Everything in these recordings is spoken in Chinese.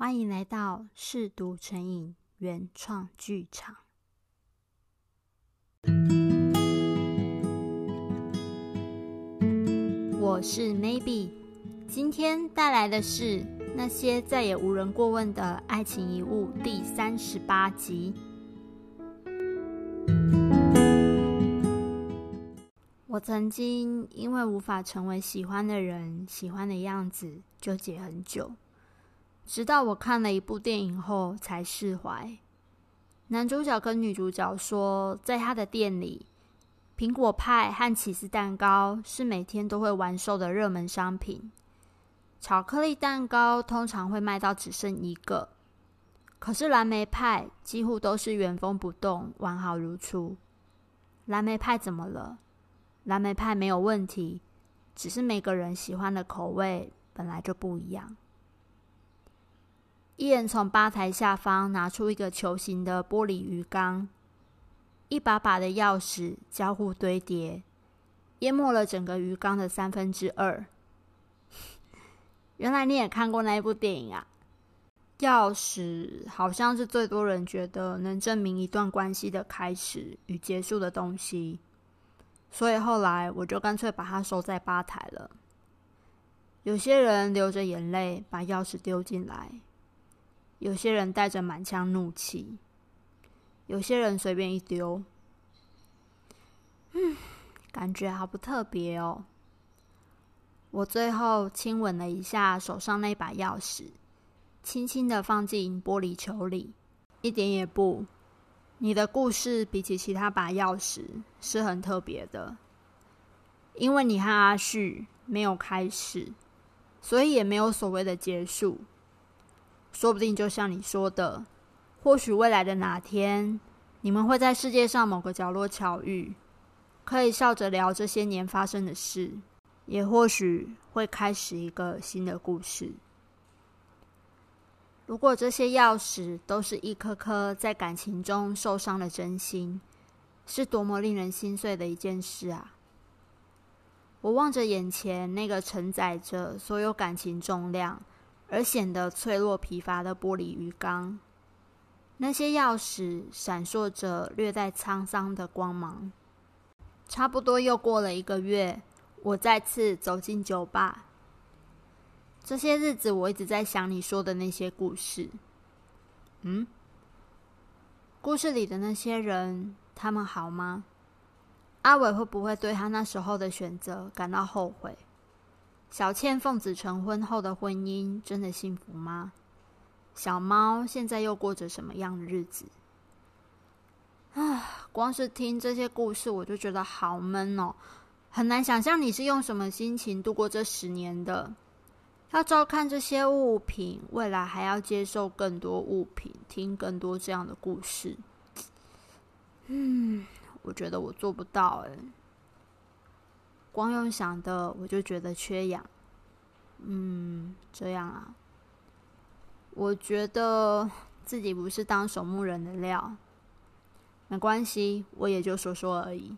欢迎来到嗜读成瘾原创剧场。我是 Maybe，今天带来的是那些再也无人过问的爱情遗物第三十八集。我曾经因为无法成为喜欢的人、喜欢的样子，纠结很久，直到我看了一部电影后才释怀。男主角跟女主角说，在他的店里，苹果派和起司蛋糕是每天都会完售的热门商品，巧克力蛋糕通常会卖到只剩一个，可是蓝莓派几乎都是原封不动、完好如初。蓝莓派怎么了？蓝莓派没有问题，只是每个人喜欢的口味本来就不一样。一人从吧台下方拿出一个球形的玻璃鱼缸，一把把的钥匙交互堆叠，淹没了整个鱼缸的三分之二。原来你也看过那一部电影啊？钥匙好像是最多人觉得能证明一段关系的开始与结束的东西。所以后来我就干脆把它收在吧台了。有些人流着眼泪把钥匙丢进来，有些人带着满腔怒气，有些人随便一丢。嗯，感觉好不特别哦。我最后亲吻了一下手上那把钥匙，轻轻的放进玻璃球里，一点也不。你的故事比起其他把钥匙是很特别的，因为你和阿旭没有开始，所以也没有所谓的结束。说不定就像你说的，或许未来的哪天，你们会在世界上某个角落巧遇，可以笑着聊这些年发生的事，也或许会开始一个新的故事。如果这些钥匙都是一颗颗在感情中受伤的真心，是多么令人心碎的一件事啊！我望着眼前那个承载着所有感情重量而显得脆弱疲乏的玻璃鱼缸，那些钥匙闪烁着略带沧桑的光芒。差不多又过了一个月，我再次走进酒吧。这些日子，我一直在想你说的那些故事。嗯，故事里的那些人，他们好吗？阿伟会不会对他那时候的选择感到后悔？小倩奉子成婚后的婚姻真的幸福吗？小猫现在又过着什么样的日子？啊，光是听这些故事，我就觉得好闷哦，很难想象你是用什么心情度过这十年的。要照看这些物品，未来还要接受更多物品，听更多这样的故事。嗯，我觉得我做不到哎。光用想的，我就觉得缺氧。嗯，这样啊。我觉得自己不是当守墓人的料。没关系，我也就说说而已。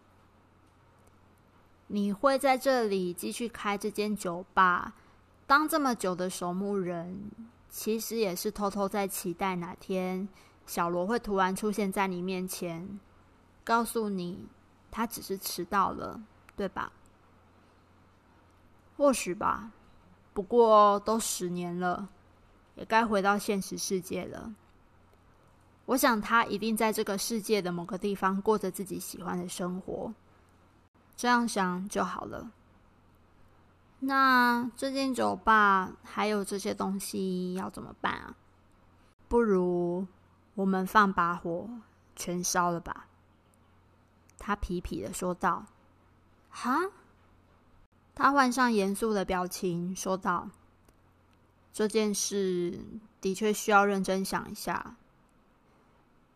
你会在这里继续开这间酒吧？当这么久的守墓人，其实也是偷偷在期待哪天小罗会突然出现在你面前，告诉你他只是迟到了，对吧？或许吧。不过都十年了，也该回到现实世界了。我想他一定在这个世界的某个地方过着自己喜欢的生活。这样想就好了。那这间酒吧还有这些东西要怎么办啊？不如我们放把火全烧了吧？他痞痞的说道。哈？他换上严肃的表情说道：“这件事的确需要认真想一下。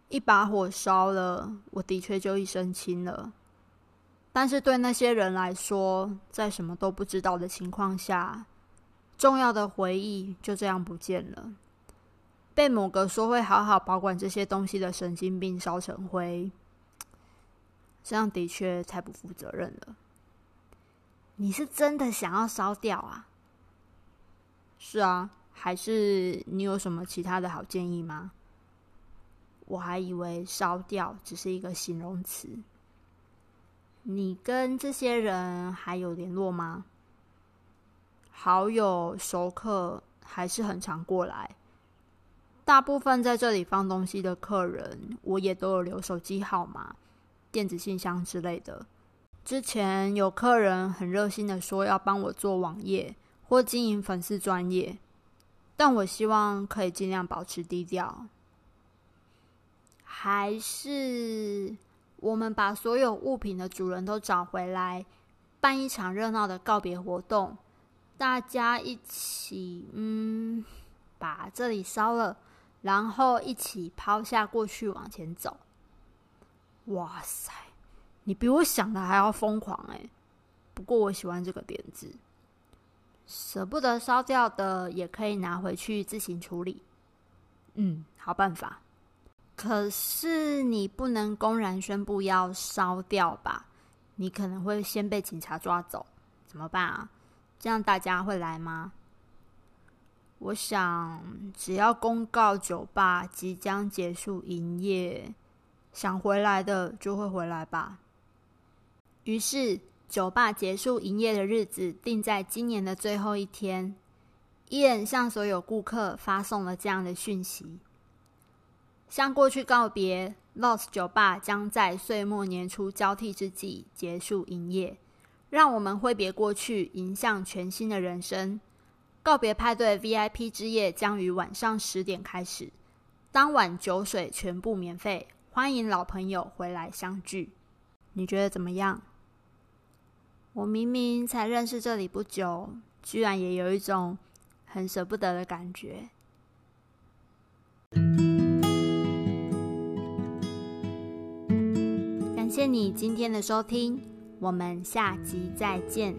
一把火烧了，我的确就一身轻了。”但是对那些人来说，在什么都不知道的情况下，重要的回忆就这样不见了，被某个说会好好保管这些东西的神经病烧成灰，这样的确太不负责任了。你是真的想要烧掉啊？是啊，还是你有什么其他的好建议吗？我还以为烧掉只是一个形容词。你跟这些人还有联络吗？好友、熟客还是很常过来。大部分在这里放东西的客人，我也都有留手机号码、电子信箱之类的。之前有客人很热心的说要帮我做网页或经营粉丝专业，但我希望可以尽量保持低调。还是我们把所有物品的主人都找回来，办一场热闹的告别活动，大家一起，嗯，把这里烧了，然后一起抛下过去往前走。哇塞，你比我想的还要疯狂哎！不过我喜欢这个点子，舍不得烧掉的也可以拿回去自行处理。嗯，好办法。可是你不能公然宣布要烧掉吧？你可能会先被警察抓走，怎么办啊？这样大家会来吗？我想，只要公告酒吧即将结束营业，想回来的就会回来吧。于是，酒吧结束营业的日子定在今年的最后一天。伊恩向所有顾客发送了这样的讯息。向过去告别，Lost 酒吧将在岁末年初交替之际结束营业。让我们挥别过去，迎向全新的人生。告别派对 VIP 之夜将于晚上十点开始，当晚酒水全部免费，欢迎老朋友回来相聚。你觉得怎么样？我明明才认识这里不久，居然也有一种很舍不得的感觉。感谢你今天的收听，我们下集再见。